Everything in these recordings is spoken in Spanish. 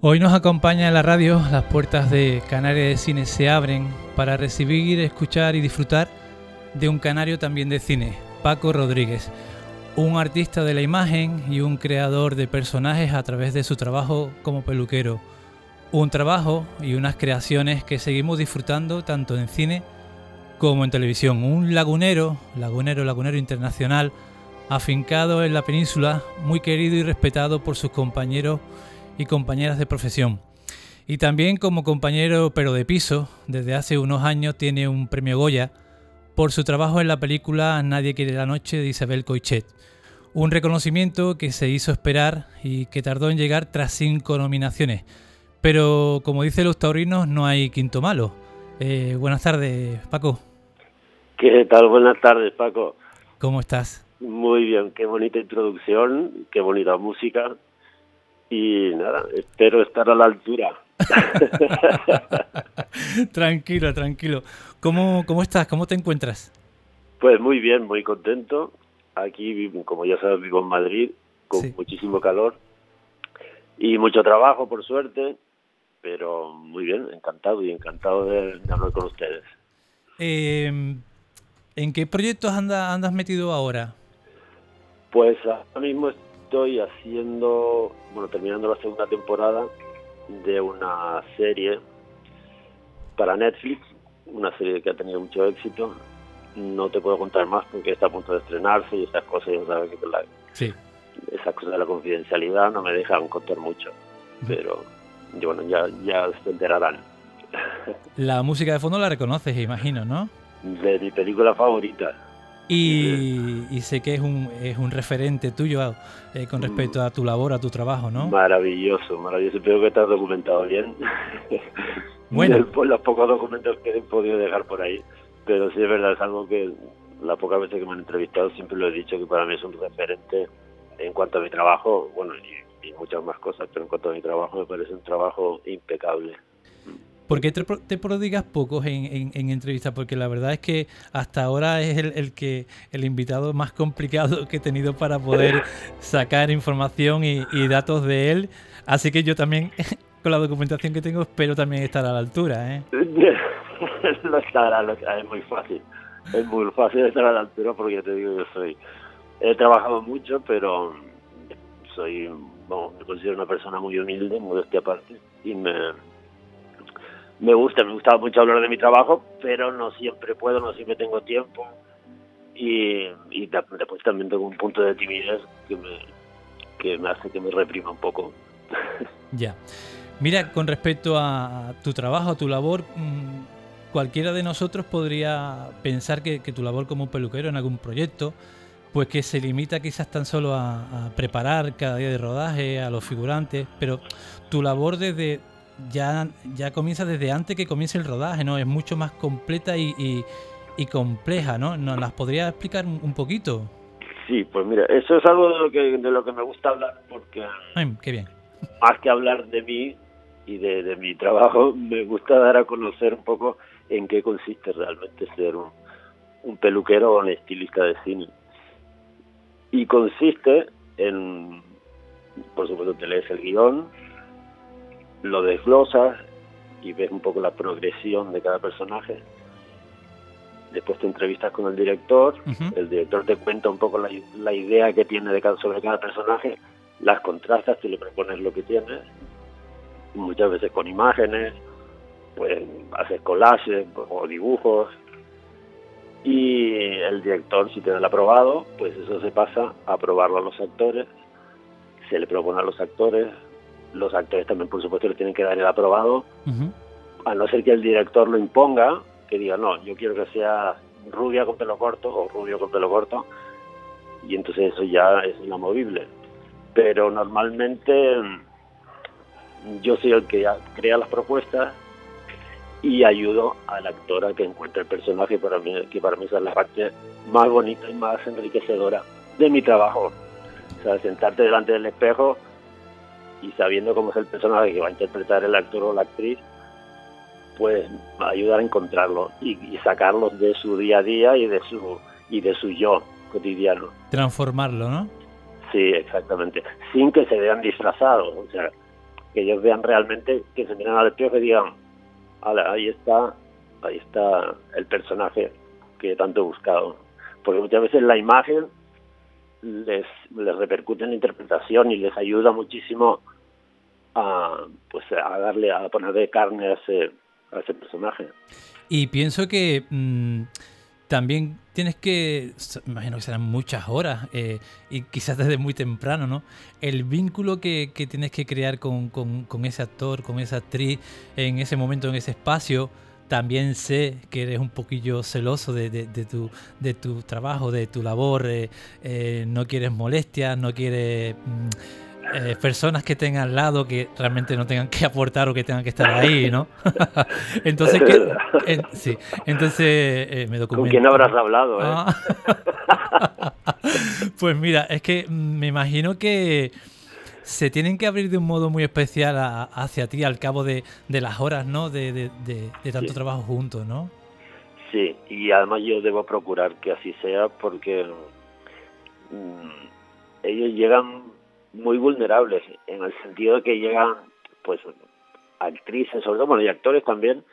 Hoy nos acompaña en la radio, las puertas de Canarias de Cine se abren para recibir, escuchar y disfrutar de un canario también de cine, Paco Rodríguez, un artista de la imagen y un creador de personajes a través de su trabajo como peluquero. Un trabajo y unas creaciones que seguimos disfrutando tanto en cine como en televisión. Un lagunero, lagunero, lagunero internacional, afincado en la península, muy querido y respetado por sus compañeros y compañeras de profesión. Y también como compañero pero de piso, desde hace unos años tiene un premio Goya por su trabajo en la película Nadie quiere la noche de Isabel Coichet. Un reconocimiento que se hizo esperar y que tardó en llegar tras cinco nominaciones. Pero como dicen los taurinos, no hay quinto malo. Eh, buenas tardes, Paco. ¿Qué tal? Buenas tardes, Paco. ¿Cómo estás? Muy bien, qué bonita introducción, qué bonita música y nada, espero estar a la altura. tranquilo, tranquilo. ¿Cómo, ¿Cómo estás? ¿Cómo te encuentras? Pues muy bien, muy contento. Aquí, como ya sabes, vivo en Madrid, con muchísimo calor y mucho trabajo, por suerte, pero muy bien, encantado y encantado de, hablar con ustedes. Eh, ¿En qué proyectos anda, andas metido ahora? Pues ahora mismo estoy haciendo, bueno, terminando la segunda temporada de una serie para Netflix, una serie que ha tenido mucho éxito. No te puedo contar más porque está a punto de estrenarse y esas cosas, ya sabes que la, sí. esas cosas de la confidencialidad no me dejan contar mucho. Pero bueno, ya, ya se enterarán. La música de fondo la reconoces, imagino, ¿no? De mi película favorita. Y, sé que es un, es un referente tuyo eh, con respecto a tu labor, a tu trabajo, ¿no? Maravilloso, maravilloso. Espero que estás documentado bien. Bueno. Por los pocos documentos que he podido dejar por ahí. Pero sí es verdad, es algo que las pocas veces que me han entrevistado siempre lo he dicho que para mí es un referente en cuanto a mi trabajo, bueno, y muchas más cosas, pero en cuanto a mi trabajo me parece un trabajo impecable. ¿Por qué te, prodigas pocos en, en, entrevistas? Porque la verdad es que hasta ahora es el, que el invitado más complicado que he tenido para poder sacar información y, datos de él. Así que yo también, con la documentación que tengo, espero también estar a la altura. ¿eh? no es muy fácil. Es muy fácil estar a la altura porque ya te digo, yo soy. He trabajado mucho, pero soy, bueno, me considero una persona muy humilde, modestia aparte, y me me gusta, me gusta mucho hablar de mi trabajo, pero no siempre puedo, no siempre tengo tiempo. Y, y después también tengo un punto de timidez que me, que me hace que me reprima un poco. Ya. Mira, con respecto a tu trabajo, a tu labor, mm, cualquiera de nosotros podría pensar que, tu labor como peluquero en algún proyecto, pues que se limita quizás tan solo a preparar cada día de rodaje, a los figurantes, pero tu labor desde ya, ya comienza desde antes que comience el rodaje, ¿no? Es mucho más completa y, y, compleja, ¿no? ¿Nos las podría explicar un poquito? Sí, pues mira, eso es algo de lo que, de lo que me gusta hablar, porque qué bien. más que hablar de mí y de, de, mi trabajo, me gusta dar a conocer un poco en qué consiste realmente ser un, un peluquero o un estilista de cine. Y consiste en, por supuesto, te lees el guion, lo desglosas y ves un poco la progresión de cada personaje. Después te entrevistas con el director, el director te cuenta un poco la, idea que tiene de cada, sobre cada personaje, las contrastas, y le propones lo que tienes, muchas veces con imágenes, pues haces collages o dibujos, y el director, si te da el aprobado, pues eso se pasa a aprobarlo a los actores, se le propone a los actores, los actores también, por supuesto, le tienen que dar el aprobado, a no ser que el director lo imponga, que diga, no, yo quiero que sea rubia con pelo corto o rubio con pelo corto, y entonces eso ya es inamovible. Pero normalmente mm, yo soy el que crea las propuestas y ayudo al actor a que encuentre el personaje para mí, que para mí es la parte más bonita y más enriquecedora de mi trabajo. O sea, sentarte delante del espejo y sabiendo cómo es el personaje que va a interpretar el actor o la actriz, pues ayudar a encontrarlo y, sacarlos de su día a día y de su y de su yo cotidiano. Transformarlo, ¿no? Sí, exactamente. Sin que se vean disfrazados. O sea, que ellos vean realmente, que se miran al espejo y digan, ahí está, ahí está el personaje que tanto he buscado. Porque muchas veces la imagen les, les repercute en la interpretación y les ayuda muchísimo a, pues, a darle, a ponerle carne a ese, a ese personaje. Y pienso que mm, también tienes que, imagino que serán muchas horas eh, y quizás desde muy temprano, ¿no? El vínculo que, que tienes que crear con, con, con, ese actor, con esa actriz en ese momento, en ese espacio. También sé que eres un poquillo celoso de, de, de tu, de tu trabajo, de tu labor. Eh, eh, no quieres molestias, no quieres... Mm, eh, personas que tengan al lado que realmente no tengan que aportar o que tengan que estar ahí, ¿no? entonces, ¿qué, sí, entonces me documento. ¿Con quién habrás hablado? Ah. pues mira, es que me imagino que se tienen que abrir de un modo muy especial hacia ti al cabo de, de las horas, ¿no? De, de, de tanto trabajo juntos, ¿no? Sí, y además yo debo procurar que así sea porque mmm, ellos llegan muy vulnerables en el sentido de que llegan pues actrices sobre todo bueno y actores también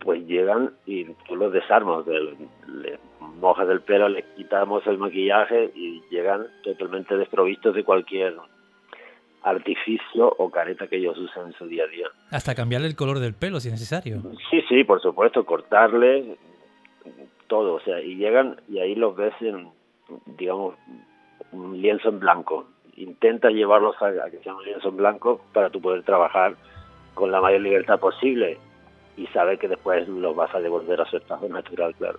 pues llegan y tú los desarmas le mojas el pelo le quitamos el maquillaje y llegan totalmente desprovistos de cualquier artificio o careta que ellos usan en su día a día. Hasta cambiarle el color del pelo si es necesario. Sí sí por supuesto cortarle todo o sea y llegan y ahí los ves en digamos un lienzo en blanco. Intenta llevarlos a, que sean un lienzo en blanco para tú poder trabajar con la mayor libertad posible y saber que después los vas a devolver a su estado natural, claro.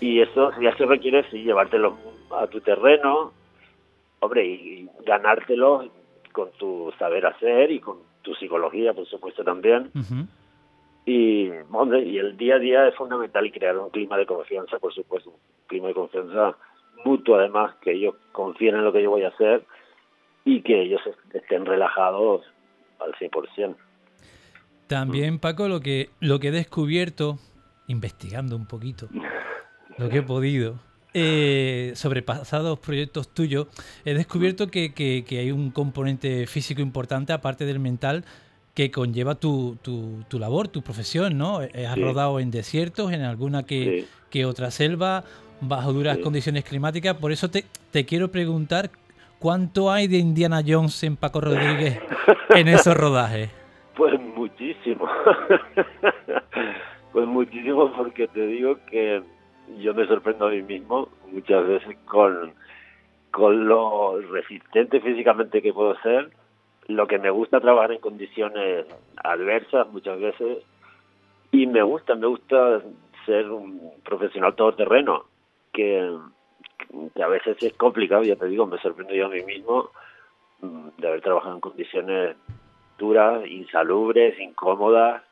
Y eso ya se requiere sí, llevártelo a tu terreno, hombre, y ganártelo con tu saber hacer y con tu psicología, por supuesto, también. Y, hombre, y el día a día es fundamental y crear un clima de confianza, por supuesto, un clima de confianza mutuo además, que ellos confíen en lo que yo voy a hacer y que ellos estén relajados al 100%. También, Paco, lo que, lo que he descubierto, investigando un poquito, lo que he podido, eh, sobre pasados proyectos tuyos, he descubierto que, que, que, hay un componente físico importante, aparte del mental, que conlleva tu, tu, tu labor, tu profesión, ¿no? Has sí. rodado en desiertos, en alguna que, sí. que otra selva, bajo duras sí. condiciones climáticas. Por eso te, te, quiero preguntar cuánto hay de Indiana Jones en Paco Rodríguez en esos rodajes. Pues muchísimo. pues muchísimo porque te digo que yo me sorprendo a mí mismo muchas veces con, con lo resistente físicamente que puedo ser, lo que me gusta trabajar en condiciones adversas muchas veces y me gusta, me gusta ser un profesional todoterreno que, que a veces es complicado, ya te digo, me sorprendo yo a mí mismo mm, de haber trabajado en condiciones duras, insalubres, incómodas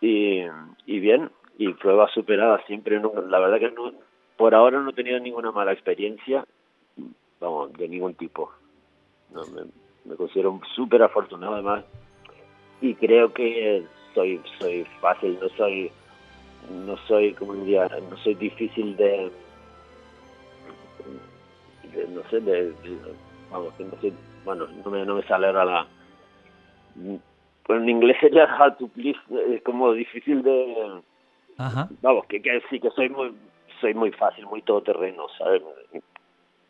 y, y bien, y pruebas superadas siempre. No, la verdad que no, por ahora no he tenido ninguna mala experiencia, vamos, de ningún tipo. No, me, considero súper afortunado además y creo que soy soy fácil, no soy no soy como diría, no soy difícil de no sé, de, vamos, que no sé, bueno, no me, no me sale ahora la... En inglés sería hard to please, es como difícil de... Ajá. Vamos, que, que sí, que soy muy soy muy fácil, muy todoterreno, ¿sabes?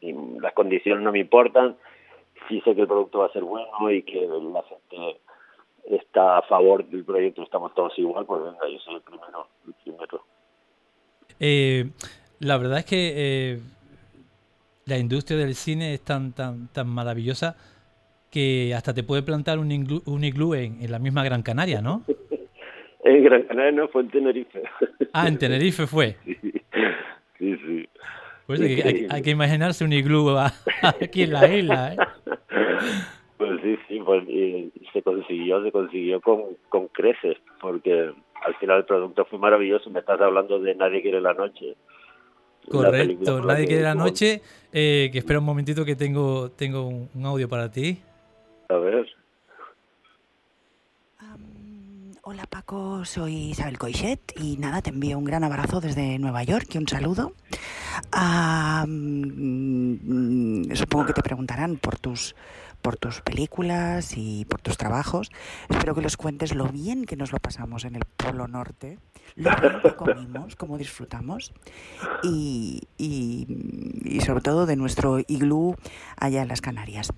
Y las condiciones no me importan, sí sé que el producto va a ser bueno y que la gente está a favor del proyecto, estamos todos igual, pues venga, yo soy el primero. El primero. Eh, la verdad es que eh, la industria del cine es tan, tan, tan maravillosa que hasta te puede plantar un iglú, un iglú en, en, la misma Gran Canaria, ¿no? en Gran Canaria no, fue en Tenerife. Ah, en Tenerife fue. Sí, sí. sí. Pues hay, hay, hay, que imaginarse un iglú aquí en la isla, ¿eh? Pues sí, sí, pues, y se consiguió, se consiguió con, con creces, porque al final el producto fue maravilloso. Me estás hablando de Nadie quiere la noche. Correcto, Nadie quiere la noche. Eh, que espera un momentito que tengo, tengo un, un audio para ti. A ver. Hola Paco, soy Isabel Coixet y nada, te envío un gran abrazo desde Nueva York y un saludo. Um, supongo que te preguntarán por tus por tus películas y por tus trabajos. Espero que los cuentes lo bien que nos lo pasamos en el Polo Norte, lo bien que comimos, cómo disfrutamos y, y, sobre todo de nuestro iglú allá en las Canarias.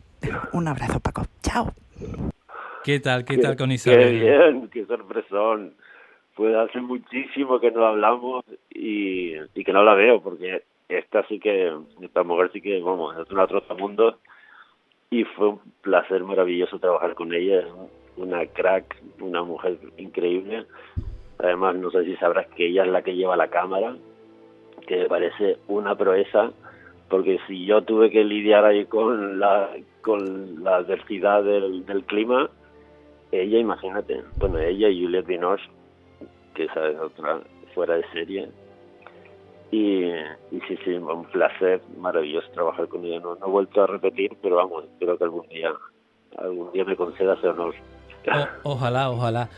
Un abrazo, Paco. Chao. ¿Qué tal? ¿Qué tal con Isabel? Qué bien, qué sorpresón. Pues hace muchísimo que no hablamos y, y que no la veo porque esta sí que, esta mujer sí que, vamos, es una trotamundo y fue un placer maravilloso trabajar con ella, es una crack, una mujer increíble. Además, no sé si sabrás que ella es la que lleva la cámara, que me parece una proeza, porque si yo tuve que lidiar ahí con la, con la adversidad del, del clima, ella, imagínate, bueno, ella y Juliette Binoche, que esa es otra fuera de serie, y, y sí, sí, un placer maravilloso trabajar con ella. No, no he vuelto a repetir, pero vamos, espero que algún día, algún día me conceda ese honor. ojalá, ojalá.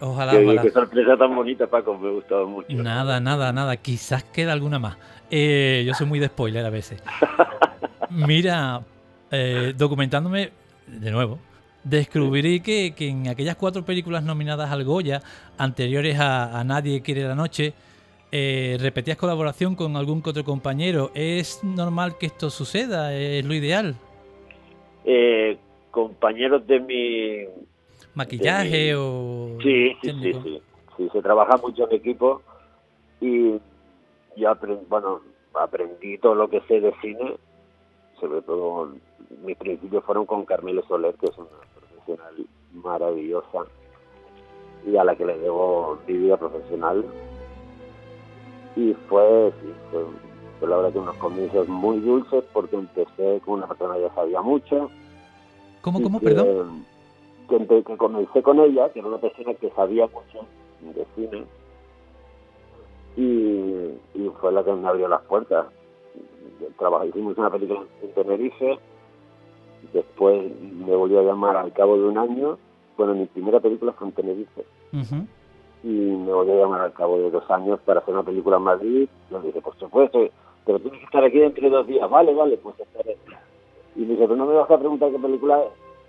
Ojalá, qué, Qué sorpresa tan bonita, Paco, me ha gustado mucho. Nada, nada, nada. Quizás queda alguna más. Eh, yo soy muy de spoiler a veces. Mira, eh, documentándome de nuevo, descubrí que, que, en aquellas cuatro películas nominadas al Goya, anteriores a, a Nadie quiere la noche, eh, repetías colaboración con algún otro compañero. ¿Es normal que esto suceda? ¿Es lo ideal? Eh, compañeros de mi... ¿Maquillaje o...? Sí, sí, sí, sí, sí. se trabaja mucho en equipo y yo bueno, aprendí todo lo que sé de cine, sobre todo mis principios fueron con Carmelo Soler, que es una maravillosa y a la que le debo mi vida profesional y fue, fue, la verdad que unos comienzos muy dulces porque empecé con una persona que ya sabía mucho. ¿Cómo, cómo, perdón? Que, que, comencé con ella, que era una persona que sabía mucho de cine y, y fue la que me abrió las puertas. Trabajé, hicimos una película en Tenerife, después me volvió a llamar al cabo de un año. Bueno, mi primera película fue en Tenerife y me volví a llamar al cabo de dos años para hacer una película en Madrid. Yo dije, por supuesto, pero tienes que estar aquí dentro de dos días. Vale, vale, pues estaré. Y me dice, pero no me vas a preguntar qué película es.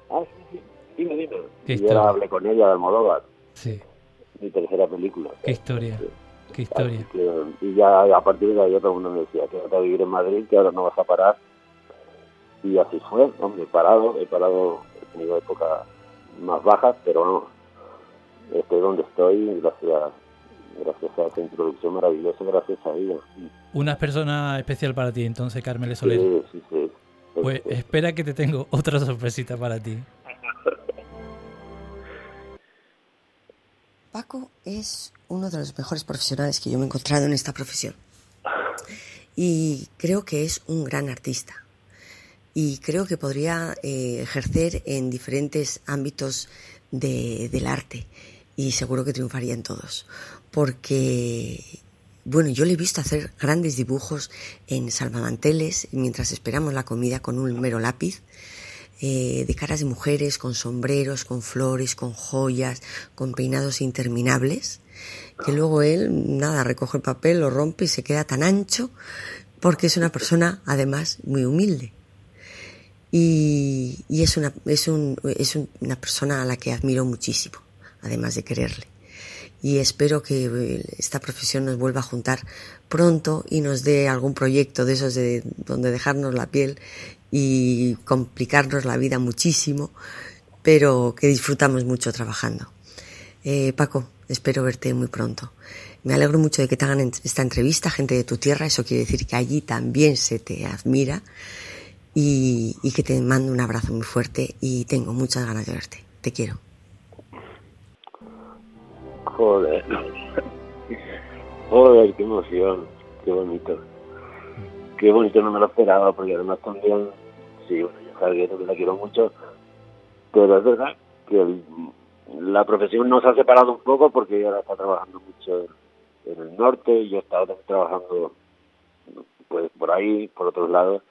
Ah, sí, sí, dime, dime. y yo hablé con ella de Almodóvar. Sí. Mi tercera película. Qué historia. Qué historia. y ya a partir de ahí todo el mundo me decía, quédate a vivir en Madrid, que ahora no vas a parar. Y así fue, hombre, he parado, he parado, he tenido épocas más bajas, pero vamos, estoy donde estoy gracias, gracias a esa introducción maravillosa, gracias a ella. Una persona especial para ti, entonces, Carmel Soler. Sí, sí, sí. Pues espera que te tengo otra sorpresita para ti. Paco es uno de los mejores profesionales que yo me he encontrado en esta profesión. Y creo que es un gran artista. Y creo que podría eh, ejercer en diferentes ámbitos de, del arte y seguro que triunfaría en todos. Porque, bueno, yo le he visto hacer grandes dibujos en salvamanteles mientras esperamos la comida con un mero lápiz. Eh, de caras de mujeres, con sombreros, con flores, con joyas, con peinados interminables, que luego él, nada, recoge el papel, lo rompe y se queda tan ancho, porque es una persona, además, muy humilde. Y, es, una, es, un, es una persona a la que admiro muchísimo además de quererle. Y espero que eh, esta profesión nos vuelva a juntar pronto y nos dé algún proyecto de esos de donde dejarnos la piel y complicarnos la vida muchísimo, pero que disfrutamos mucho trabajando. Eh, Paco, espero verte muy pronto. Me alegro mucho de que te hagan esta entrevista, gente de tu tierra, eso quiere decir que allí también se te admira y, y que te mando un abrazo muy fuerte y tengo muchas ganas de verte. Te quiero. Joder. Joder, qué emoción. Qué bonito. Qué bonito, no me lo esperaba, porque además también, sí, bueno, ya sabes que la quiero mucho, pero es verdad que la profesión nos ha separado un poco porque ella está trabajando mucho en el norte y yo he estado trabajando pues por ahí, por otros lados.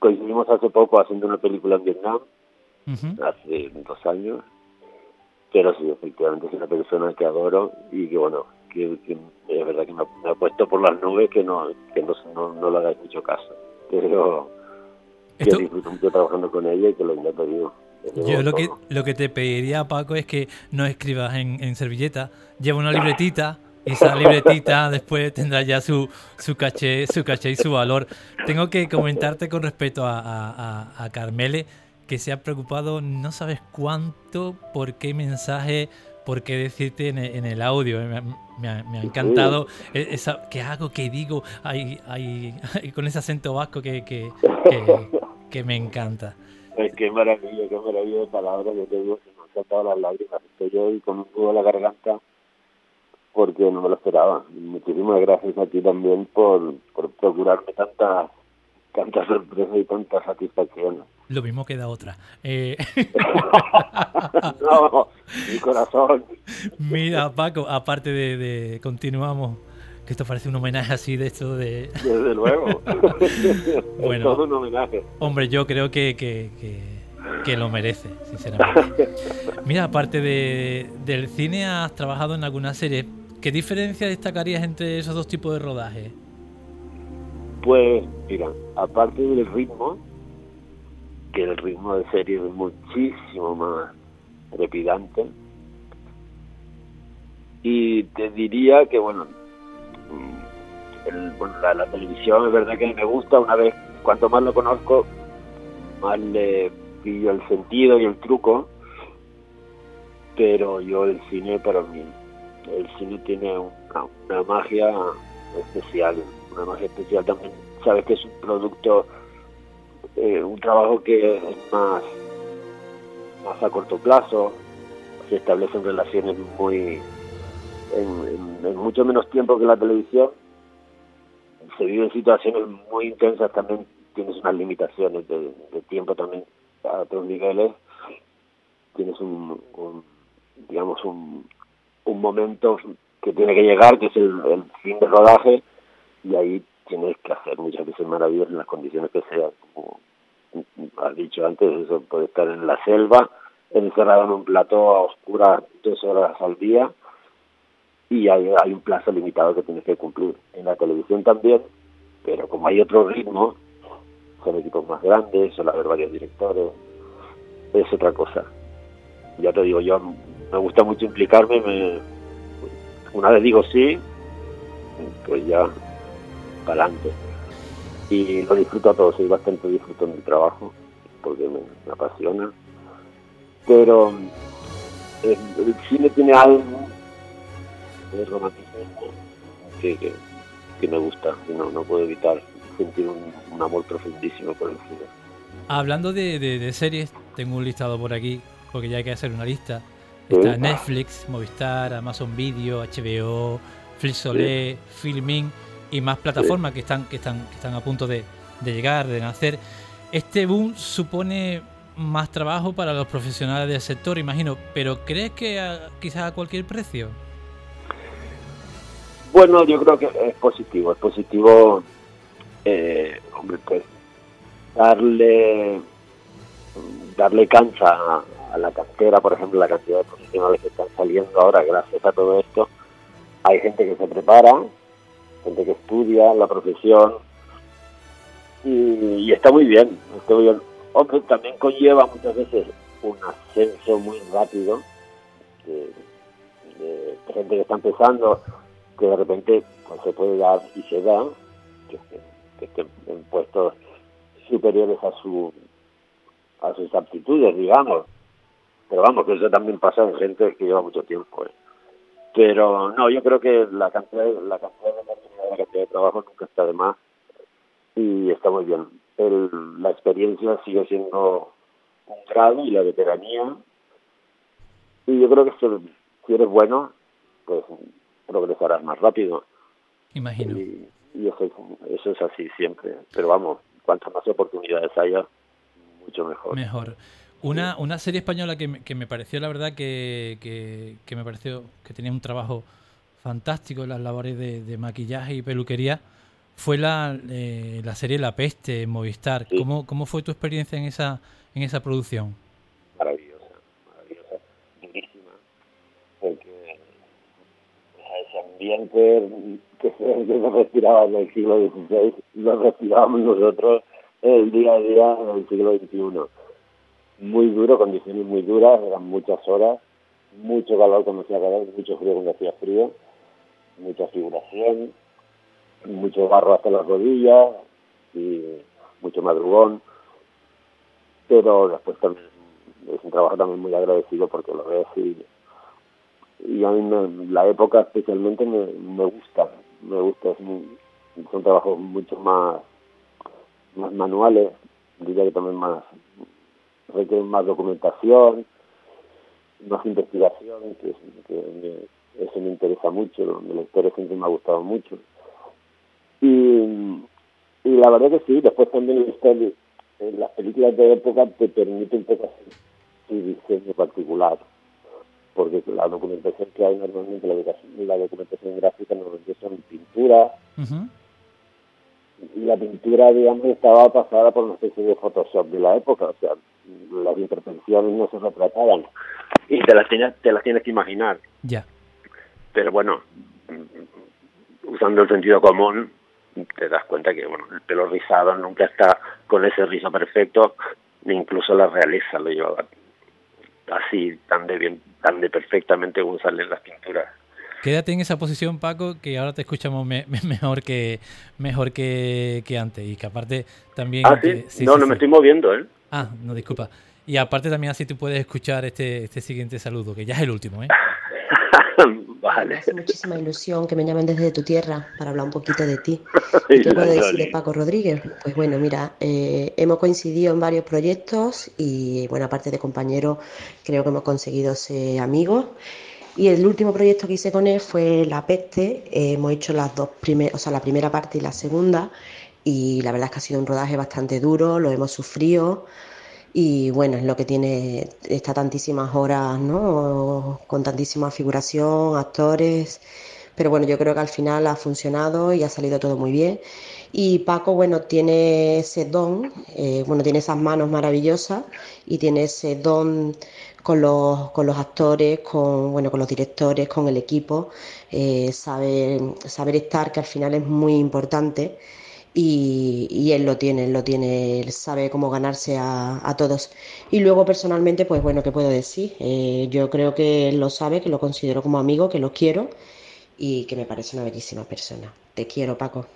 Coincidimos hace poco haciendo una película en Vietnam, hace dos años, pero sí, efectivamente es una persona que adoro y que bueno, que, es verdad que me ha, puesto por las nubes que no que no, no, le hagáis mucho caso. Pero, que disfruto mucho trabajando con ella y que lo he pedido. Yo lo que, lo que te pediría, Paco, es que no escribas en, en servilleta, lleva una libretita esa libretita después tendrá ya su, su, caché, su caché y su valor. Tengo que comentarte con respecto a, a, a Carmele que se ha preocupado no sabes cuánto por qué mensaje, por qué decirte en, el audio. Me, ha, encantado. E, esa, ¿Qué hago? ¿Qué digo? Hay, hay, con ese acento vasco que, que, que, me encanta. Es qué maravilla, qué maravilla de palabras. Yo te digo, se me han saltado las lágrimas. Estoy yo y con un nudo en la garganta porque no me lo esperaba. Muchísimas gracias a ti también por, por procurarme tantas tanta sorpresa y tanta satisfacción. Lo mismo queda otra. Eh... no, mi corazón. Mira, Paco, aparte de, continuamos, que esto parece un homenaje así de esto de... Desde luego. bueno, todo un homenaje. Hombre, yo creo que, que, que, lo merece, sinceramente. Mira, aparte de, del cine, has trabajado en alguna serie. ¿Qué diferencia destacarías entre esos dos tipos de rodaje? Pues, mira, aparte del ritmo, que el ritmo de serie es muchísimo más trepidante, y te diría que, bueno, mm, la, televisión es verdad que me gusta, una vez, cuanto más lo conozco, más le pillo el sentido y el truco, pero yo el cine para mí, el cine tiene una magia especial una magia especial también. Sabes que es un producto, eh, un trabajo que es más, más a corto plazo, se establecen relaciones muy, en, mucho menos tiempo que la televisión, se viven situaciones muy intensas también, tienes unas limitaciones de, tiempo también a otros niveles, tienes un, digamos un, un momento que tiene que llegar, que es el, el fin de rodaje, y ahí tienes que hacer muchas veces maravillas en las condiciones que sean, como has dicho antes, eso puede estar en la selva, encerrado en un plató a oscuras dos horas al día y hay, hay un plazo limitado que tienes que cumplir. En la televisión también, pero como hay otro ritmo, son equipos más grandes, suele haber varios directores, es otra cosa. Ya te digo, yo me gusta mucho implicarme, me, una vez digo sí, pues ya adelante. Y lo disfruto a todos, soy bastante disfruto en mi trabajo, porque me, apasiona. Pero eh, el, cine tiene algo de romanticismo que, que, me gusta, no, no puedo evitar sentir un, amor profundísimo por el cine. Hablando de, de, series, tengo un listado por aquí, porque ya hay que hacer una lista. Está Netflix, Movistar, Amazon Video, HBO, Flixolé, Filming y más plataformas que están, que están, que están a punto de, llegar, de nacer. Este boom supone más trabajo para los profesionales del sector, imagino, pero ¿crees que quizás a cualquier precio? Bueno, yo creo que es positivo, es positivo, eh, hombre, pues darle darle cancha a, la cantera, por ejemplo, la cantidad de profesionales que están saliendo ahora gracias a todo esto. Hay gente que se prepara, gente que estudia la profesión y, está muy bien, está. Hombre, también conlleva muchas veces un ascenso muy rápido de, gente que está empezando, que de repente pues, se puede dar y se da, que, que estén en puestos superiores a su a sus aptitudes, digamos. Pero vamos, que eso también pasa en gente que lleva mucho tiempo. ¿eh? Pero no, yo creo que la cantidad, la cantidad de la cantidad de trabajo nunca está de más y está muy bien. El, la experiencia sigue siendo un grado y la veteranía. Y yo creo que si, eres bueno, pues progresarás más rápido. Imagino. Y, eso, eso es así siempre. Pero vamos, cuantas más oportunidades haya, mucho mejor. Mejor. Una, una serie española que me, que me pareció, la verdad, que, que, me pareció que tenía un trabajo fantástico en las labores de, maquillaje y peluquería fue la, eh, la serie La Peste en Movistar. ¿Cómo, ¿Cómo fue tu experiencia en esa, en esa producción? Maravillosa, maravillosa, durísima, porque ese ambiente que se, respiraba en el siglo XVI lo respirábamos nosotros el día a día del siglo XXI. Muy duro, condiciones muy duras, eran muchas horas, mucho calor cuando hacía calor, mucho frío cuando hacía frío, mucha figuración, mucho barro hasta las rodillas y mucho madrugón. Pero después también es un trabajo también muy agradecido porque lo ves y, y a mí la época especialmente me, me gusta, me gusta, son trabajos mucho más, más manuales, diría que también más, requieren más documentación, más investigación, que, eso me interesa mucho, la historia siempre me ha gustado mucho. Y, y la verdad que sí, después también en las películas de época te permite un poco hacer su diseño particular, porque la documentación que hay normalmente, la, documentación gráfica normalmente son pinturas, y la pintura, digamos, estaba pasada por una especie de Photoshop de la época, o sea, las intervenciones no se retrataban, y te las tienes, te las tienes que imaginar. Ya. Pero bueno, usando el sentido común, te das cuenta que bueno el pelo rizado nunca está con ese rizo perfecto, ni incluso la realeza lo llevaba así tan de bien, tan de perfectamente como salen las pinturas. Quédate en esa posición, Paco, que ahora te escuchamos mejor que mejor que, que, antes y que aparte también... Ah, sí, no, no me estoy moviendo, ¿eh? Ah, no, disculpa. Y aparte también así tú puedes escuchar este, este siguiente saludo, que ya es el último, ¿eh? vale. hace muchísima ilusión que me llamen desde tu tierra para hablar un poquito de ti. ¿Qué puedo decir de Paco Rodríguez? Pues bueno, mira, eh, hemos coincidido en varios proyectos y bueno, aparte de compañeros, creo que hemos conseguido ser amigos. Y el último proyecto que hice con él fue La Peste. Eh, hemos hecho las dos primeras, o sea, la primera parte y la segunda. Y la verdad es que ha sido un rodaje bastante duro, lo hemos sufrido y bueno, es lo que tiene, está tantísimas horas, ¿no? Con tantísima figuración, actores, pero bueno, yo creo que al final ha funcionado y ha salido todo muy bien. Y Paco, bueno, tiene ese don, eh, bueno, tiene esas manos maravillosas y tiene ese don con los, con los actores, con, bueno, con los directores, con el equipo, eh, saber, saber estar, que al final es muy importante y, él lo tiene, él lo tiene, él sabe cómo ganarse a, a todos. Y luego personalmente, pues bueno, ¿qué puedo decir? Eh, yo creo que él lo sabe, que lo considero como amigo, que lo quiero y que me parece una bellísima persona. Te quiero, Paco.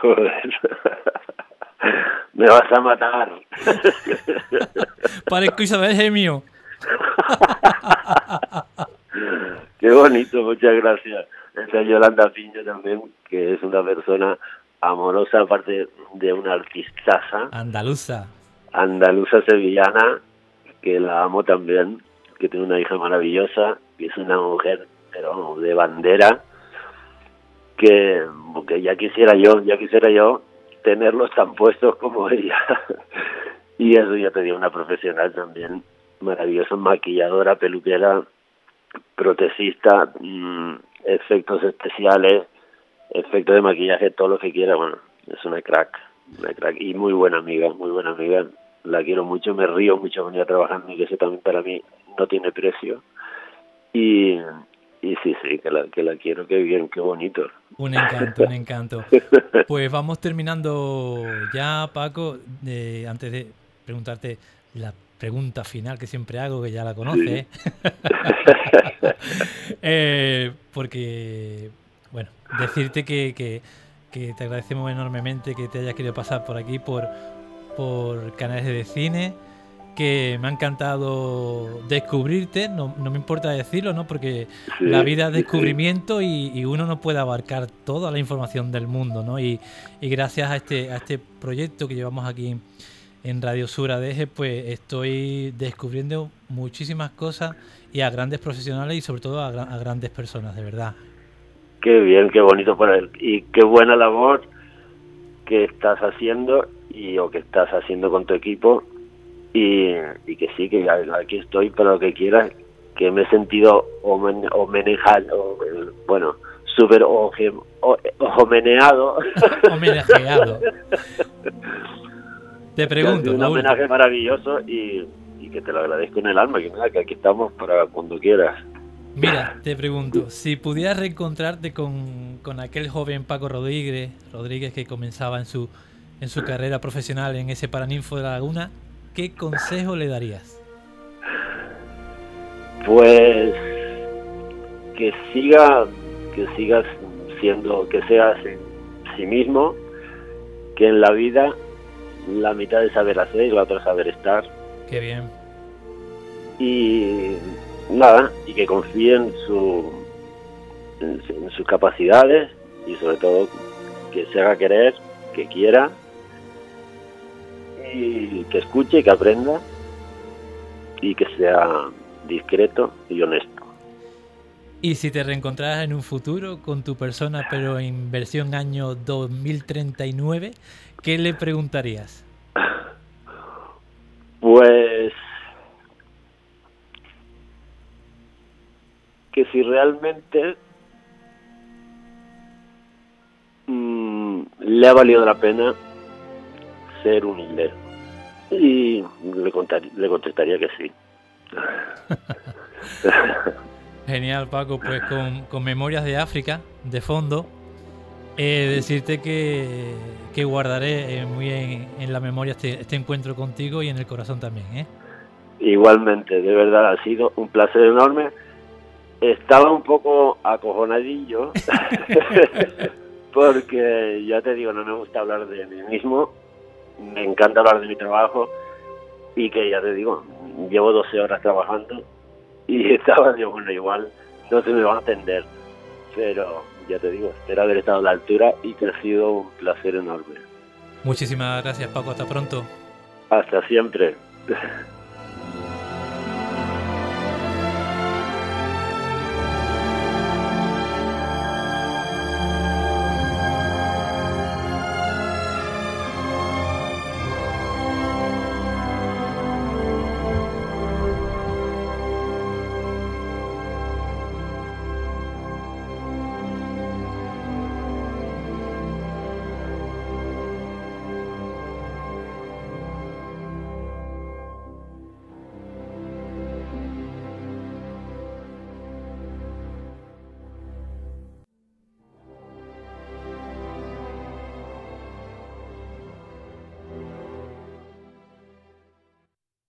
Joder. Me vas a matar. Parezco Isabel Gemio. Qué bonito, muchas gracias. Esa Yolanda Piño también, que es una persona amorosa, aparte de una artistaza. Andaluza. Andaluza sevillana, que la amo también, que tiene una hija maravillosa, que es una mujer, pero de bandera, que, que ya quisiera yo, ya quisiera yo tenerlos tan puestos como ella. y eso ya te dio una profesional también maravillosa, maquilladora, peluquera, protecista, mm, efectos especiales, efecto de maquillaje, todo lo que quiera, bueno, es una crack, una crack y muy buena amiga, muy buena amiga. La quiero mucho, me río mucho con ella trabajando y que eso también para mí no tiene precio. Y, y sí, sí, que la, que la quiero, qué bien, qué bonito. Un encanto, un encanto. Pues vamos terminando ya, Paco, de, antes de preguntarte la pregunta final que siempre hago, que ya la conoces. eh, porque bueno, decirte que, que, te agradecemos enormemente que te hayas querido pasar por aquí, por, por canales de cine, que me ha encantado descubrirte, no, no me importa decirlo, ¿no? Porque la vida es descubrimiento y, uno no puede abarcar toda la información del mundo, ¿no? Y, y gracias a este, a este proyecto que llevamos aquí en Radio Sur ADG, pues estoy descubriendo muchísimas cosas y a grandes profesionales y sobre todo a, a grandes personas, de verdad. Qué bien, qué bonito por él. Y qué buena labor que estás haciendo y o que estás haciendo con tu equipo y, y que sí, que aquí estoy para lo que quieras, que me he sentido homenajado, bueno, súper homeneado. Homenajeado. Te pregunto. Un homenaje maravilloso y, y, que te lo agradezco en el alma, que, que aquí estamos para cuando quieras. Mira, te pregunto, si pudieras reencontrarte con, aquel joven Paco Rodríguez, Rodríguez que comenzaba en su, en su carrera profesional en ese Paraninfo de la Laguna, ¿qué consejo le darías? Pues que siga, que sigas siendo, que seas sí mismo, que en la vida la mitad es saber hacer y la otra saber estar. Qué bien. Y nada, y que confíe en, su, en sus capacidades y sobre todo que se haga querer, que quiera y que escuche, que aprenda y que sea discreto y honesto. Y si te reencontraras en un futuro con tu persona, pero en versión año 2039, ¿qué le preguntarías? Pues que si realmente mm, le ha valido la pena ser humilde. Y le, le contestaría que sí. Genial, Paco. Pues con, Memorias de África de fondo, eh, decirte que, guardaré eh, muy en, la memoria este, este, encuentro contigo y en el corazón también. ¿eh? Igualmente, de verdad ha sido un placer enorme. Estaba un poco acojonadillo porque ya te digo, no me gusta hablar de mí mismo, me encanta hablar de mi trabajo y que ya te digo, llevo 12 horas trabajando y estaba, digo, bueno, igual no se me va a atender, pero ya te digo, espero haber estado a la altura y que ha sido un placer enorme. Muchísimas gracias Paco, hasta pronto. Hasta siempre.